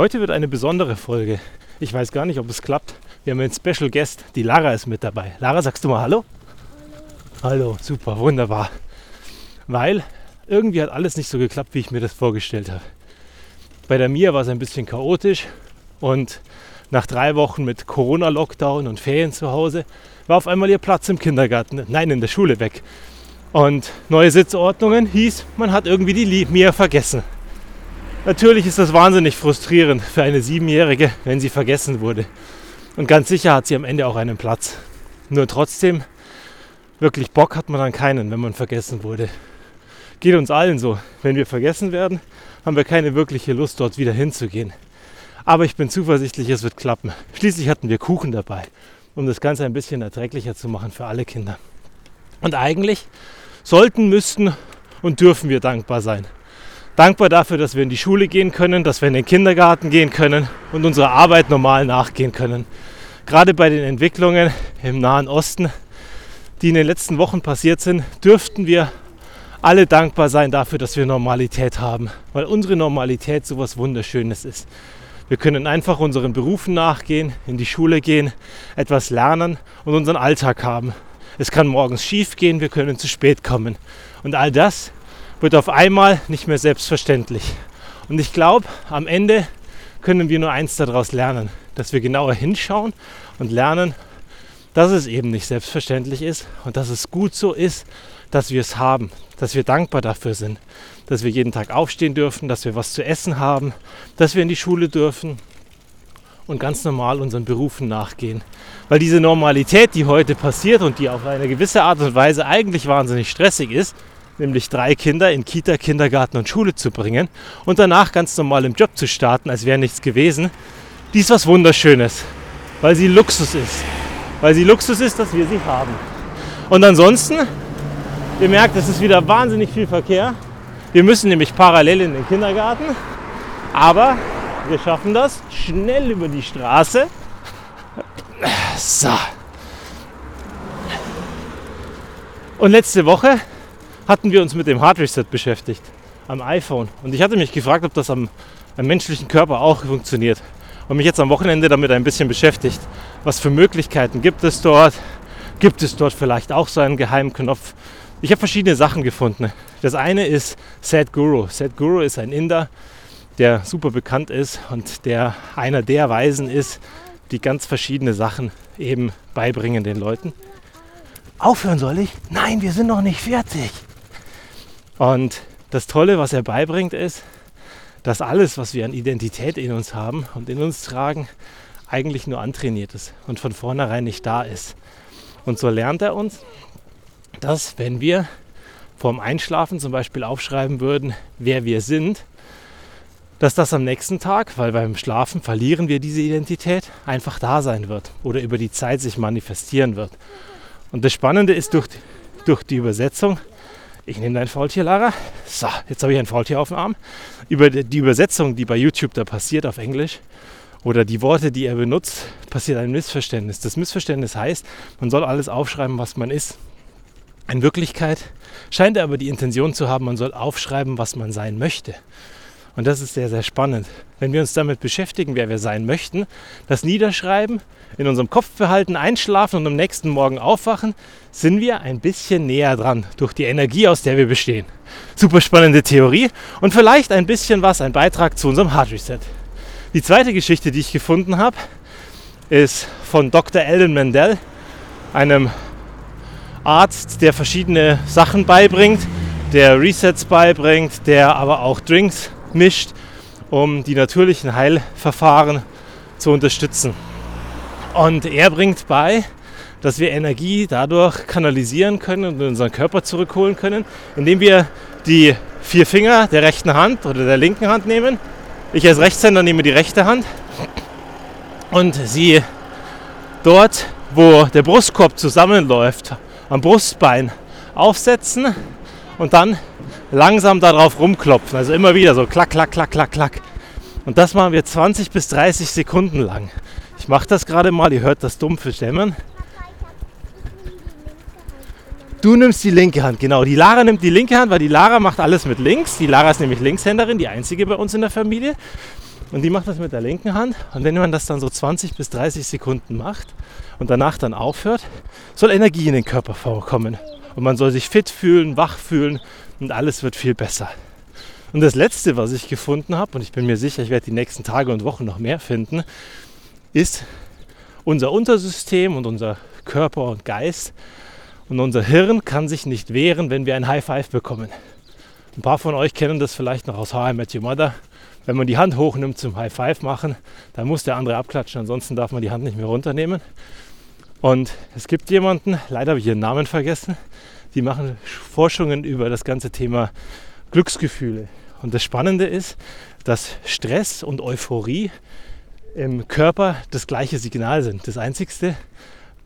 Heute wird eine besondere Folge. Ich weiß gar nicht, ob es klappt. Wir haben einen Special Guest. Die Lara ist mit dabei. Lara, sagst du mal Hallo? Hallo, super, wunderbar. Weil irgendwie hat alles nicht so geklappt, wie ich mir das vorgestellt habe. Bei der Mia war es ein bisschen chaotisch und nach drei Wochen mit Corona-Lockdown und Ferien zu Hause war auf einmal ihr Platz im Kindergarten, nein, in der Schule weg. Und neue Sitzordnungen hieß, man hat irgendwie die Mia vergessen. Natürlich ist das wahnsinnig frustrierend für eine Siebenjährige, wenn sie vergessen wurde. Und ganz sicher hat sie am Ende auch einen Platz. Nur trotzdem, wirklich Bock hat man dann keinen, wenn man vergessen wurde. Geht uns allen so. Wenn wir vergessen werden, haben wir keine wirkliche Lust, dort wieder hinzugehen. Aber ich bin zuversichtlich, es wird klappen. Schließlich hatten wir Kuchen dabei, um das Ganze ein bisschen erträglicher zu machen für alle Kinder. Und eigentlich sollten, müssten und dürfen wir dankbar sein dankbar dafür, dass wir in die Schule gehen können, dass wir in den Kindergarten gehen können und unserer Arbeit normal nachgehen können. Gerade bei den Entwicklungen im Nahen Osten, die in den letzten Wochen passiert sind, dürften wir alle dankbar sein dafür, dass wir Normalität haben, weil unsere Normalität so was Wunderschönes ist. Wir können einfach unseren Berufen nachgehen, in die Schule gehen, etwas lernen und unseren Alltag haben. Es kann morgens schief gehen, wir können zu spät kommen. Und all das wird auf einmal nicht mehr selbstverständlich. Und ich glaube, am Ende können wir nur eins daraus lernen, dass wir genauer hinschauen und lernen, dass es eben nicht selbstverständlich ist und dass es gut so ist, dass wir es haben, dass wir dankbar dafür sind, dass wir jeden Tag aufstehen dürfen, dass wir was zu essen haben, dass wir in die Schule dürfen und ganz normal unseren Berufen nachgehen. Weil diese Normalität, die heute passiert und die auf eine gewisse Art und Weise eigentlich wahnsinnig stressig ist, nämlich drei Kinder in Kita, Kindergarten und Schule zu bringen und danach ganz normal im Job zu starten, als wäre nichts gewesen. Die ist was Wunderschönes, weil sie Luxus ist. Weil sie Luxus ist, dass wir sie haben. Und ansonsten, ihr merkt, es ist wieder wahnsinnig viel Verkehr. Wir müssen nämlich parallel in den Kindergarten, aber wir schaffen das schnell über die Straße. So. Und letzte Woche hatten wir uns mit dem Hard Reset beschäftigt am iPhone. Und ich hatte mich gefragt, ob das am, am menschlichen Körper auch funktioniert. Und mich jetzt am Wochenende damit ein bisschen beschäftigt. Was für Möglichkeiten gibt es dort? Gibt es dort vielleicht auch so einen geheimen Knopf? Ich habe verschiedene Sachen gefunden. Das eine ist Sadhguru. Sadhguru ist ein Inder, der super bekannt ist und der einer der Weisen ist, die ganz verschiedene Sachen eben beibringen den Leuten. Aufhören soll ich? Nein, wir sind noch nicht fertig. Und das Tolle, was er beibringt, ist, dass alles, was wir an Identität in uns haben und in uns tragen, eigentlich nur antrainiert ist und von vornherein nicht da ist. Und so lernt er uns, dass wenn wir vorm Einschlafen zum Beispiel aufschreiben würden, wer wir sind, dass das am nächsten Tag, weil beim Schlafen verlieren wir diese Identität, einfach da sein wird oder über die Zeit sich manifestieren wird. Und das Spannende ist durch, durch die Übersetzung, ich nehme dein Faultier, Lara. So, jetzt habe ich ein Faultier auf dem Arm. Über die Übersetzung, die bei YouTube da passiert auf Englisch, oder die Worte, die er benutzt, passiert ein Missverständnis. Das Missverständnis heißt, man soll alles aufschreiben, was man ist. In Wirklichkeit scheint er aber die Intention zu haben, man soll aufschreiben, was man sein möchte. Und das ist sehr, sehr spannend. Wenn wir uns damit beschäftigen, wer wir sein möchten, das niederschreiben, in unserem Kopf behalten, einschlafen und am nächsten Morgen aufwachen, sind wir ein bisschen näher dran durch die Energie, aus der wir bestehen. Super spannende Theorie und vielleicht ein bisschen was, ein Beitrag zu unserem Hard Reset. Die zweite Geschichte, die ich gefunden habe, ist von Dr. Ellen Mendel, einem Arzt, der verschiedene Sachen beibringt, der Resets beibringt, der aber auch Drinks mischt, um die natürlichen Heilverfahren zu unterstützen. Und er bringt bei, dass wir Energie dadurch kanalisieren können und in unseren Körper zurückholen können, indem wir die vier Finger der rechten Hand oder der linken Hand nehmen. Ich als Rechtshänder nehme die rechte Hand und sie dort, wo der Brustkorb zusammenläuft, am Brustbein aufsetzen und dann langsam darauf rumklopfen. Also immer wieder so klack, klack, klack, klack, klack. Und das machen wir 20 bis 30 Sekunden lang. Ich mache das gerade mal, ihr hört das dumpfe Stämmen. Du nimmst die linke Hand, genau. Die Lara nimmt die linke Hand, weil die Lara macht alles mit links. Die Lara ist nämlich Linkshänderin, die einzige bei uns in der Familie. Und die macht das mit der linken Hand. Und wenn man das dann so 20 bis 30 Sekunden macht und danach dann aufhört, soll Energie in den Körper vorkommen. Und man soll sich fit fühlen, wach fühlen und alles wird viel besser. Und das Letzte, was ich gefunden habe, und ich bin mir sicher, ich werde die nächsten Tage und Wochen noch mehr finden, ist unser Untersystem und unser Körper und Geist und unser Hirn kann sich nicht wehren, wenn wir ein High Five bekommen. Ein paar von euch kennen das vielleicht noch aus How I Met Your Mother. Wenn man die Hand hochnimmt zum High Five machen, dann muss der andere abklatschen, ansonsten darf man die Hand nicht mehr runternehmen. Und es gibt jemanden, leider habe ich ihren Namen vergessen, die machen Forschungen über das ganze Thema Glücksgefühle. Und das Spannende ist, dass Stress und Euphorie im Körper das gleiche Signal sind. Das Einzige,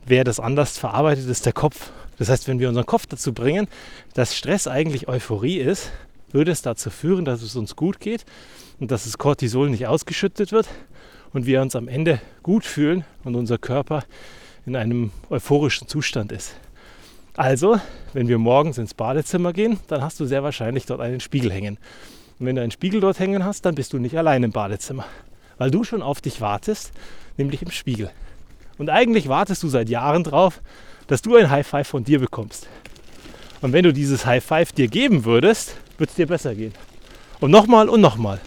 wer das anders verarbeitet, ist der Kopf. Das heißt, wenn wir unseren Kopf dazu bringen, dass Stress eigentlich Euphorie ist, würde es dazu führen, dass es uns gut geht und dass das Cortisol nicht ausgeschüttet wird und wir uns am Ende gut fühlen und unser Körper in einem euphorischen Zustand ist. Also, wenn wir morgens ins Badezimmer gehen, dann hast du sehr wahrscheinlich dort einen Spiegel hängen. Und wenn du einen Spiegel dort hängen hast, dann bist du nicht allein im Badezimmer, weil du schon auf dich wartest, nämlich im Spiegel. Und eigentlich wartest du seit Jahren drauf, dass du ein High Five von dir bekommst. Und wenn du dieses High Five dir geben würdest, wird es dir besser gehen. Und nochmal und nochmal.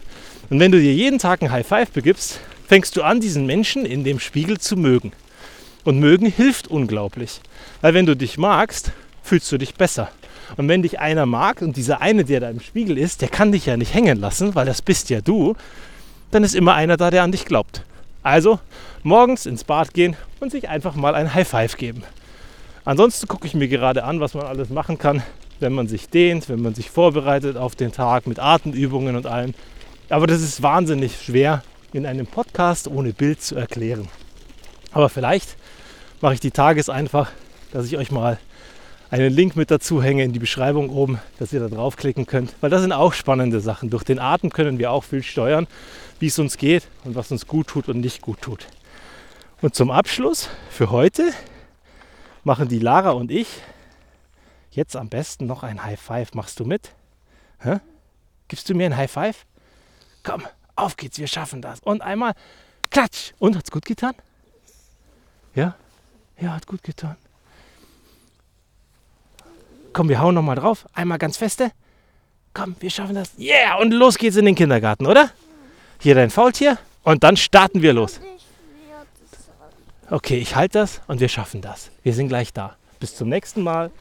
Und wenn du dir jeden Tag ein High Five begibst, fängst du an, diesen Menschen in dem Spiegel zu mögen. Und mögen hilft unglaublich. Weil wenn du dich magst, fühlst du dich besser. Und wenn dich einer mag und dieser eine, der da im Spiegel ist, der kann dich ja nicht hängen lassen, weil das bist ja du, dann ist immer einer da, der an dich glaubt. Also morgens ins Bad gehen und sich einfach mal ein High Five geben. Ansonsten gucke ich mir gerade an, was man alles machen kann, wenn man sich dehnt, wenn man sich vorbereitet auf den Tag mit Atemübungen und allem. Aber das ist wahnsinnig schwer in einem Podcast ohne Bild zu erklären. Aber vielleicht mache ich die Tages einfach, dass ich euch mal einen Link mit dazu hänge in die Beschreibung oben, dass ihr da draufklicken könnt, weil das sind auch spannende Sachen. Durch den Atem können wir auch viel steuern, wie es uns geht und was uns gut tut und nicht gut tut. Und zum Abschluss für heute machen die Lara und ich jetzt am besten noch ein High Five. Machst du mit? Hä? Gibst du mir ein High Five? Komm, auf geht's, wir schaffen das. Und einmal klatsch. Und hat's gut getan? Ja? Ja, hat gut getan. Komm, wir hauen noch mal drauf. Einmal ganz feste. Komm, wir schaffen das. Yeah! Und los geht's in den Kindergarten, oder? Hier dein Faultier. Und dann starten wir los. Okay, ich halte das und wir schaffen das. Wir sind gleich da. Bis zum nächsten Mal.